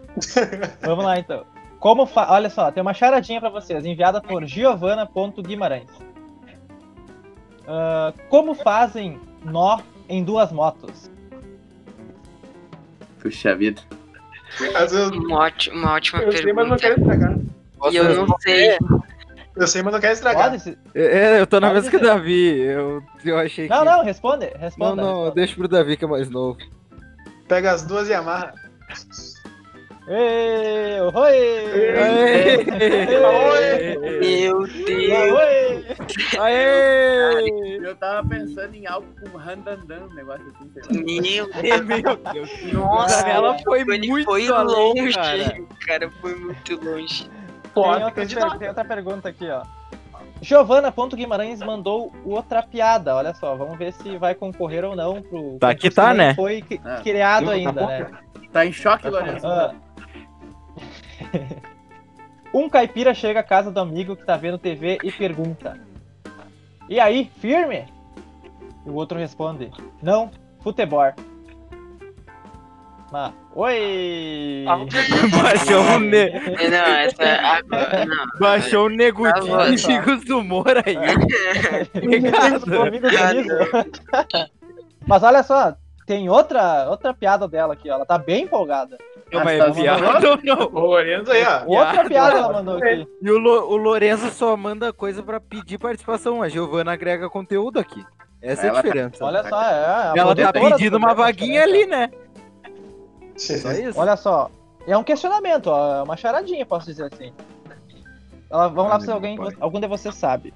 *laughs* Vamos lá então. Como fa... Olha só, tem uma charadinha pra vocês, enviada por Giovana.guimarães. Ah, como fazem nó em duas motos? puxa vida. Uma ótima, uma ótima eu sei, mas não pergunta. quero estragar. E eu não sei. Eu sei, mas não quero estragar. Pode se... É, eu tô na Pode mesma que o. Davi. Eu, eu achei Não, que. não, responde. Não, não, responda. deixa pro Davi que é mais novo. Pega as duas e amarra. Ê, oi! Meu Deus. Oi! Aê! Eu tava pensando em algo com randandan, um negócio assim, sei lá. Meu *laughs* Deus. Meu Deus. Nossa, Ela foi muito foi além, longe. cara. Cara foi muito longe. Tem outra, per- tem outra pergunta aqui, ó. Giovana.guimarães mandou outra piada. Olha só, vamos ver se vai concorrer ou não pro. Tá que tá, né? Foi cri- criado Tá ainda, bom, né? Tá em choque, Lourenço? Ah. *laughs* um caipira chega à casa do amigo que tá vendo TV e pergunta: E aí, firme? E o outro responde: Não, futebol. Mas, oi! *laughs* Baixou um, ne... Não, essa agora. Não. Baixou um negudinho Tá bom, de amigos do humor aí. *laughs* *laughs* Mas olha só, tem outra, outra piada dela aqui, ó. Ela tá bem empolgada. Mas tá é viado ou não? Ô, Lorenzo aí, ó. Outra Piada. piada ela mandou aqui. E o, Lo- o Lorenzo só manda coisa pra pedir participação. A Giovana agrega conteúdo aqui. Essa é a Ela tá- diferença. Olha só, é. a Ela tá pedindo uma vaguinha né? ali, né? Só isso. Olha só, é um questionamento, ó, é uma charadinha, posso dizer assim. Ela, vamos lá se alguém, pai. algum de vocês sabe.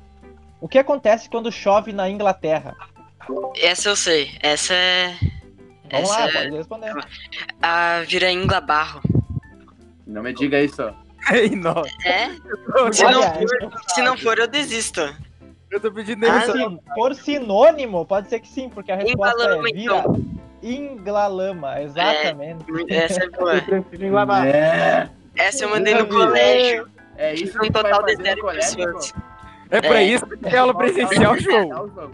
O que acontece quando chove na Inglaterra? Essa eu sei. Essa é Vamos lá, Essa é- pode responder. a Viraíngla Barro. Não me diga isso. Ei, não. É? *laughs* Se não, Olha, for, se não for, eu desisto. Eu tô pedindo Ah. Se for sinônimo, pode ser que sim, porque a resposta é vira inglalama, exatamente. Essa é boa. Eu prefiro. É. Essa eu mandei no colégio. É isso Um que vai total de zero pessoas. É pra É. isso que tem aula presencial, João. João.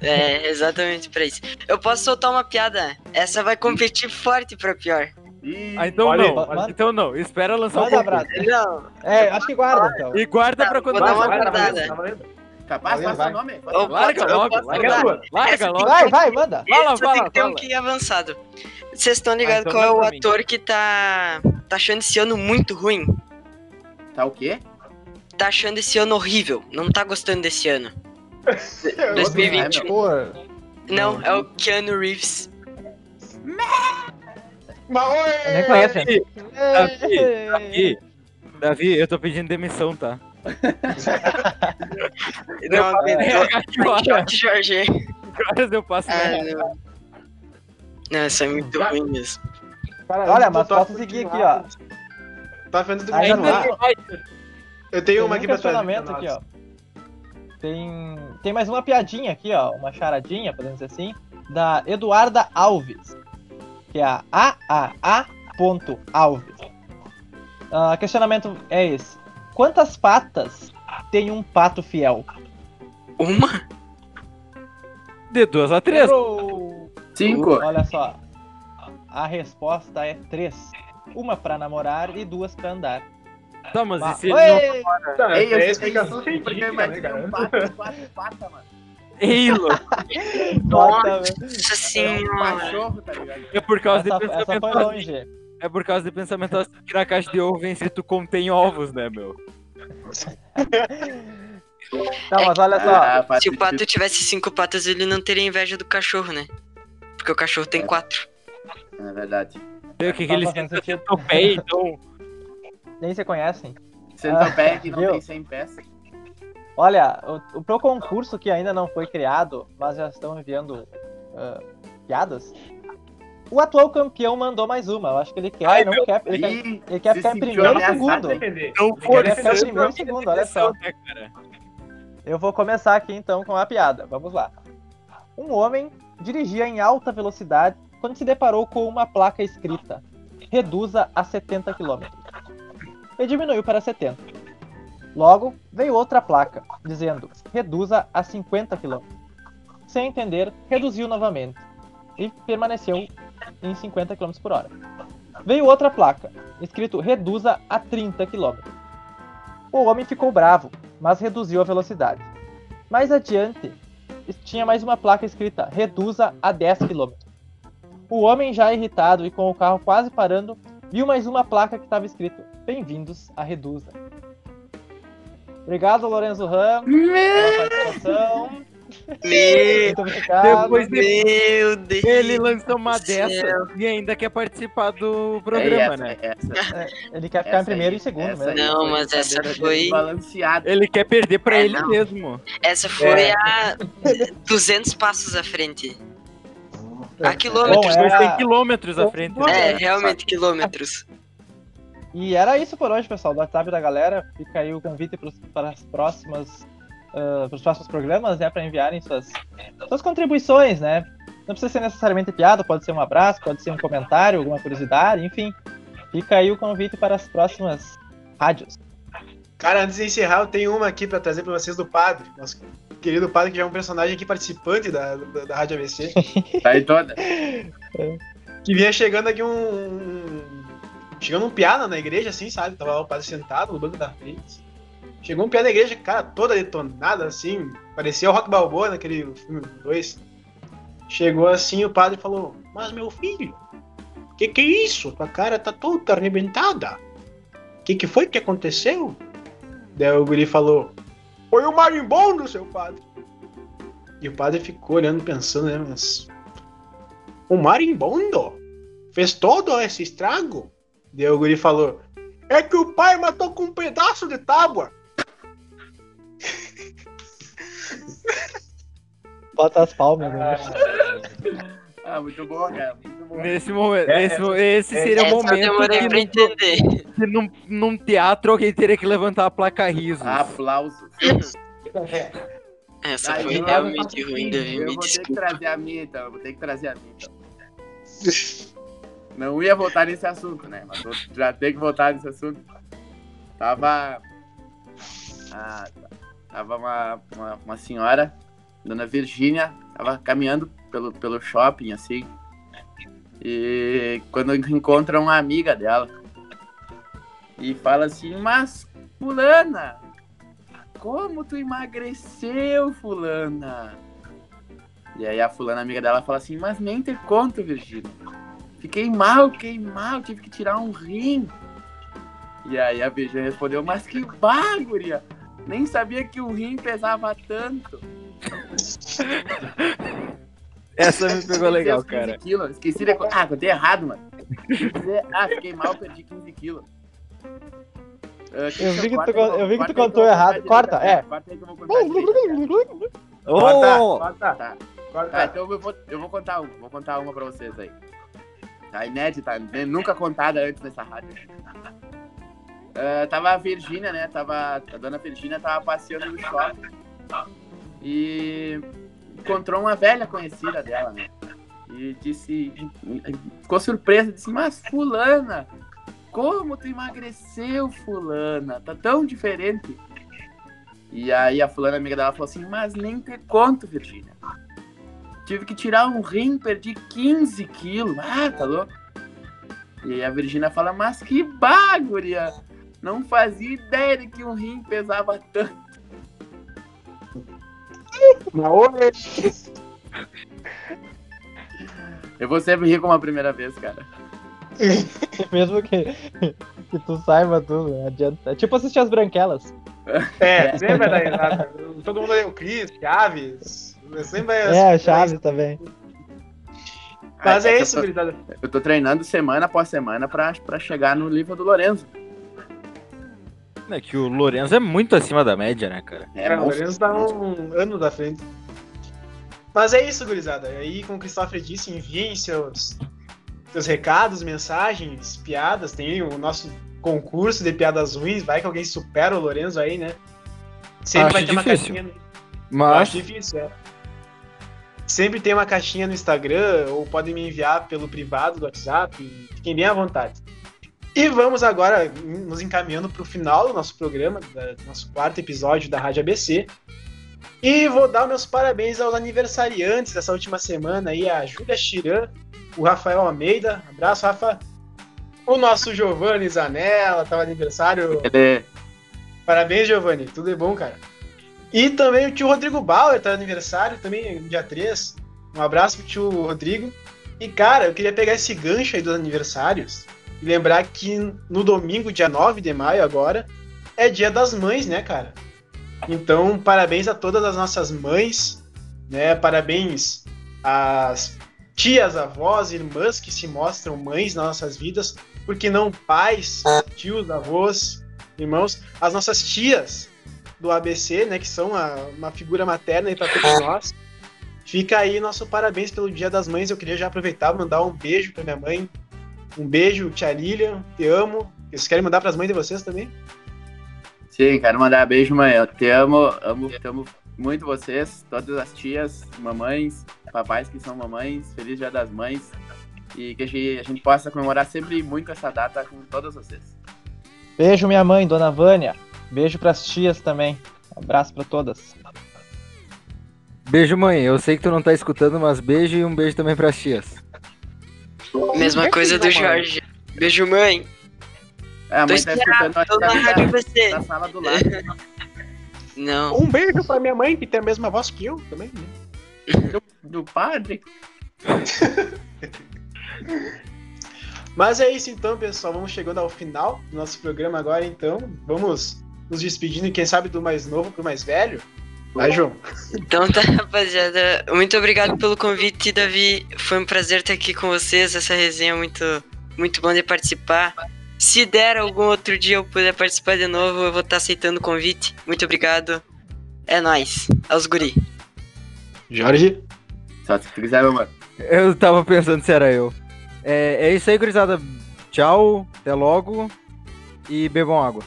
É, exatamente pra isso. Eu posso soltar uma piada. Essa vai competir forte pra pior. Ah, então Olha não. manda- Então não. Espera lançar o Manda concurso. abraço. Não, É, acho que guarda então. E guarda Tá, pra quando vou dar uma guardada. Tá capaz, Valeu, passa o vai. nome. Eu Larga eu logo, larga. Larga logo. Vai, vai, manda. Fala, Essa tem fala, que ter um fala. QI avançado. Vocês estão ligados então qual é o mim. ator que tá, tá achando esse ano muito ruim? Tá o quê? Tá achando esse ano horrível. Não tá gostando desse ano. *laughs* 2020. Por... Não, é o Keanu Reeves. Mas, oi! Eu nem. Davi, Davi, Davi, eu tô pedindo demissão, tá? Não. *laughs* Que horas, Jorge. que horas eu passo Ah, não. Não, isso é muito ruim mesmo. Cara, Olha, mas posso seguir aqui, Tá vendo Ainda continuar? não. Eu tenho Tem uma um aqui pra questionamento aqui, ó. Tem, tem mais uma piadinha aqui, ó. Uma charadinha, podemos dizer assim. Da Eduarda Alves. Que é a AAA. ponto Alves. Ah, questionamento é esse. Quantas patas tem um pato fiel? Uma? De duas a três. Errou! Cinco. Olha só. A resposta é três. Uma pra namorar e duas pra andar. Tá, mas Bah, e se ele Oi! Não, Ei, eu é explicação ridícula, né, imaginei um cara? pato, quatro patas, mano. Ei, *laughs* Bota, velho. Nossa É um senhora. cachorro, tá ligado? é por causa essa, de essa pensamento foi assim. longe. É por causa de pensamento assim que na caixa de ovo vem escrito contém ovos, né, meu? Não, mas olha só. Ah, Se o pato tivesse cinco patas, ele não teria inveja do cachorro, né? Porque o cachorro tem quatro. É verdade. O que, que Tá eles tentam sentido. centopeia, então. Nem se conhecem. Centopeia que não viu? tem 100 peças. Olha, o, o pro concurso que ainda não foi criado, mas já estão enviando ah, piadas. O atual campeão mandou mais uma. Eu acho que ele quer, Ai, não quer, ele quer, ele quer se ficar em primeiro e segundo. Ele quer ficar em primeiro e segundo, olha só. Né? Eu vou começar aqui então com a piada. Vamos lá. Um homem dirigia em alta velocidade quando se deparou com uma placa escrita: reduza a 70 km. Ele diminuiu para 70. Logo, veio outra placa dizendo: reduza a 50 km. Sem entender, reduziu novamente e permaneceu em 50 km por hora. Veio outra placa escrito: reduza a 30 km. O homem ficou bravo, mas reduziu a velocidade. Mais adiante, tinha mais uma placa escrita: reduza a 10 km. O homem, já irritado e com o carro quase parando, viu mais uma placa que estava escrito: Bem-vindos a Reduza. Obrigado, Lorenzo Ram, pela participação. Meu. Depois de meu Deus. ele lançou uma dessa e ainda quer participar do É programa, essa, né? é essa. Ele quer ficar em Essa primeiro aí, e segundo essa mesmo. aí Não, mas essa foi- desbalanceada. Ele quer perder pra É, ele não. mesmo. Essa foi a 200 passos à frente. A quilômetros. Bom, Mas é- tem quilômetros à frente. É, realmente quilômetros. E era isso por hoje, pessoal, do WhatsApp da galera. Fica aí o convite para as próximas. Para os próximos programas, né? Para enviarem suas, suas contribuições, né? Não precisa ser necessariamente piada, pode ser um abraço, pode ser um comentário, alguma curiosidade, enfim. Fica aí o convite para as próximas rádios. Cara, antes de encerrar, eu tenho uma aqui pra trazer pra vocês do padre. Nosso querido padre, que já é um personagem aqui participante da, da, da Rádio ABC. *laughs* Tá aí toda. que vinha chegando aqui um. Chegando um piada na igreja, assim, sabe? Tava lá o padre sentado no banco da frente. Chegou um piada na igreja, cara, toda detonada, assim. Parecia o Rock Balboa naquele filme 2. Chegou assim, o padre falou: Mas meu filho, que que é isso? Tua cara tá toda arrebentada. Que que foi que aconteceu? Daí o guri falou: Foi o marimbondo, seu padre. E o padre ficou olhando, pensando, né? Mas. O marimbondo? Fez todo esse estrago? Daí o guri falou: É que o pai matou com um pedaço de tábua. Bota as palmas, né? Ah, muito bom, cara. Muito bom. Nesse momento, É, nesse, mo- esse seria o Essa eu momento demorei que, pra no- entender. que num, num teatro alguém teria que levantar a placa risos. Aplausos. Essa Tá, foi eu- realmente ruim, Davi. Eu Me vou ter que trazer a minha, então. Eu vou ter que trazer a minha, então. Não ia voltar nesse assunto, né? Mas vou- já tem que voltar nesse assunto. Tava. ah, tava uma, uma, uma senhora, dona Virgínia, tava caminhando pelo, pelo shopping, assim. E quando encontra uma amiga dela. E fala assim, mas fulana, como tu emagreceu, fulana? E aí a fulana amiga dela fala assim, mas nem te conto, Virgínia. Fiquei mal, fiquei mal, tive que tirar um rim. E aí a Virgínia respondeu, mas que bagulho! Nem sabia que o rim pesava tanto. Essa me pegou legal, Esqueci os 15 cara. Quilos. Esqueci de... Ah, contei errado, mano. Ah, fiquei mal, perdi 15 quilos. Ah, Eu vi que tu eu vi que tu contou errado. Corta, direito, é. Corta aí que eu vou contar. Corta, Ô, corta, Tá. corta. Tá, então eu vou, eu vou contar uma, vou contar uma pra vocês aí. Tá inédita, né? nunca contada antes nessa rádio. Ah, tava a Virgínia, né? Tava, a dona Virgínia tava passeando no shopping e encontrou uma velha conhecida dela, né? E disse, ficou surpresa, disse, mas fulana, como tu emagreceu, fulana? Tá tão diferente. E aí a fulana amiga dela falou assim, mas nem te conto, Virgínia. Tive que tirar um rim, perdi 15 quilos. Ah, tá louco? E a Virgínia fala, mas que bagulha! Não fazia ideia de que um rim pesava tanto. Na hora. Eu vou sempre rir como a primeira vez, cara. *laughs* Mesmo que, que tu saiba tudo, não adianta. É tipo assistir as branquelas. É, sempre vai dar errado. Todo mundo leu Cris, Chaves. Sempre vai É, a Chaves também. Mas é isso, eu tô, eu tô treinando semana após semana pra, pra chegar no livro do Lorenzo. É que o Lourenço é muito acima da média, né, cara? É, o. Lourenço tá um ano da frente. Mas é isso, gurizada. E aí, como o Christopher disse, enviem seus, seus recados, mensagens, piadas. Tem o nosso concurso de piadas ruins. Vai que alguém supera o Lourenço aí, né? Sempre Acho vai ter uma difícil. caixinha. Eu Mas acho difícil, é. Sempre tem uma caixinha no Instagram, ou podem me enviar pelo privado do WhatsApp. Fiquem bem à vontade. E vamos agora nos encaminhando para o final do nosso programa, do nosso quarto episódio da Rádio ABC. E vou dar meus parabéns aos aniversariantes dessa última semana aí, a Júlia Chiran, o Rafael Almeida. Abraço, Rafa. O nosso Giovanni Zanella, tava de aniversário. Ele- Parabéns, Giovanni. Tudo é bom, cara. E também o tio Rodrigo Bauer tá aniversário, também dia 3. Um abraço pro tio Rodrigo. E, cara, eu queria pegar esse gancho aí dos aniversários e lembrar que no domingo, dia 9 de maio, agora, é dia das mães, né, cara? Então, parabéns a todas as nossas mães, né? Parabéns às tias, avós, irmãs que se mostram mães nas nossas vidas, porque não pais, tios, avós, irmãos, as nossas tias do ABC, né, que são a- uma figura materna para todos nós. Fica aí nosso parabéns pelo Dia das Mães. Eu queria já aproveitar mandar um beijo para minha mãe. Um beijo, tia Lilian, te amo. Vocês querem mandar para as mães de vocês também? Sim, quero mandar beijo, mãe. Eu te amo, amo, te amo muito vocês, todas as tias, mamães, papais que são mamães. Feliz Dia das Mães. E que a gente, a gente possa comemorar sempre muito essa data com todas vocês. Beijo, minha mãe, dona Vânia. Beijo pras tias também. Abraço pra todas. beijo, mãe. Eu sei que tu não tá escutando, mas beijo e um beijo também pras tias. Mesma coisa do Jorge. Beijo, mãe. É, a mãe tá escutando, rádio da, você. da sala do lado. *laughs* Não. Um beijo para minha mãe, que tem a mesma voz que eu também. Né? *laughs* Do padre. *laughs* Mas é isso então, pessoal. Vamos chegando ao final do nosso programa agora, então. Vamos nos despedindo, e quem sabe do mais novo pro mais velho. Vai, João. Então tá, rapaziada. Muito obrigado pelo convite, Davi. Foi um prazer estar aqui com vocês. Essa resenha é muito, muito bom de participar. Se der algum outro dia eu puder participar de novo, eu vou estar aceitando o convite. Muito obrigado. É nóis. Aos guri. Jorge. Só se quiser, meu mano. Eu tava pensando se era eu. É, é isso aí, gurizada. Tchau, até logo e bebam água.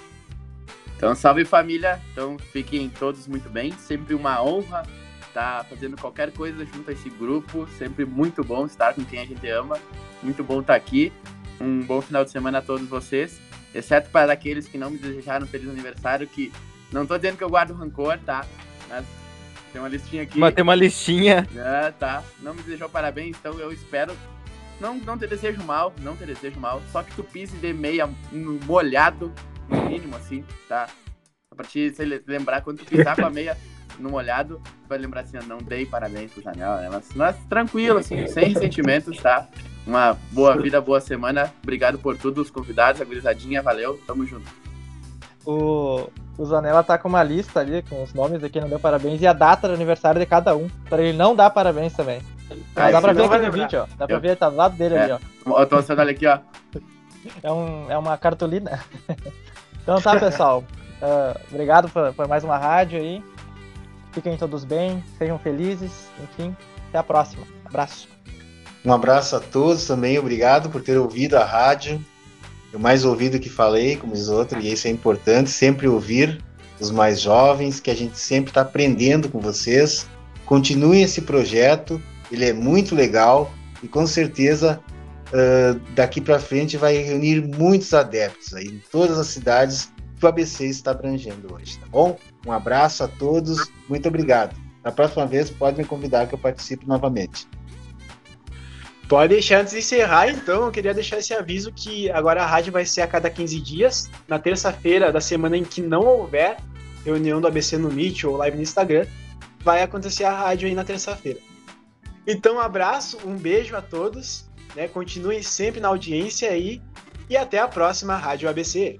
Então, salve família. Então, fiquem todos muito bem. Sempre uma honra estar fazendo qualquer coisa junto a esse grupo. Sempre muito bom estar com quem a gente ama. Muito bom estar aqui. Um bom final de semana a todos vocês. Exceto para aqueles que não me desejaram feliz aniversário, que não tô dizendo que eu guardo rancor, tá? Mas tem uma listinha aqui. Mas tem uma listinha. Ah, tá. Não me desejou parabéns, então eu espero. Não, não te desejo mal, não te desejo mal. Só que tu pise de meia molhado, no mínimo, assim, tá? Pra te se le- lembrar, quando tu pisar com a meia no molhado, tu vai lembrar assim, ó, não dei parabéns pro Janela, né? Mas, mas tranquilo, assim, sem ressentimentos, tá? Uma boa vida, boa semana. Obrigado por tudo, os convidados, a gurizadinha, valeu, tamo junto. O, o Zanella tá com uma lista ali com os nomes aqui, não deu parabéns, e a data do aniversário de cada um. Pra ele não dar parabéns também. Ah, dá pra ver aqui no lembrar. vídeo, ó. Dá pra Eu- ver, tá do lado dele É. ali, ó. Eu tô mostrando aqui, ó. É, um, é uma cartolina. *laughs* Então tá, pessoal. Uh, *laughs* obrigado por, por, mais uma rádio aí. Fiquem todos bem, sejam felizes. Enfim, até a próxima. Abraço. Um abraço a todos também. Obrigado por ter ouvido a rádio. Eu mais ouvido que falei, como os outros, e isso é importante, sempre ouvir os mais jovens, que a gente sempre está aprendendo com vocês. Continue esse projeto, ele é muito legal e com certeza uh, daqui para frente vai reunir muitos adeptos aí em todas as cidades que o ABC está abrangendo hoje, tá bom? Um abraço a todos, muito obrigado. Na próxima vez pode me convidar que eu participe novamente. Pode deixar antes de encerrar, então, eu queria deixar esse aviso que agora a rádio vai ser a cada 15 dias, na terça-feira da semana em que não houver reunião do ABC no Meet ou live no Instagram, vai acontecer a rádio aí na terça-feira. Então, um abraço, um beijo a todos, né? Continuem sempre na audiência aí e até a próxima Rádio ABC.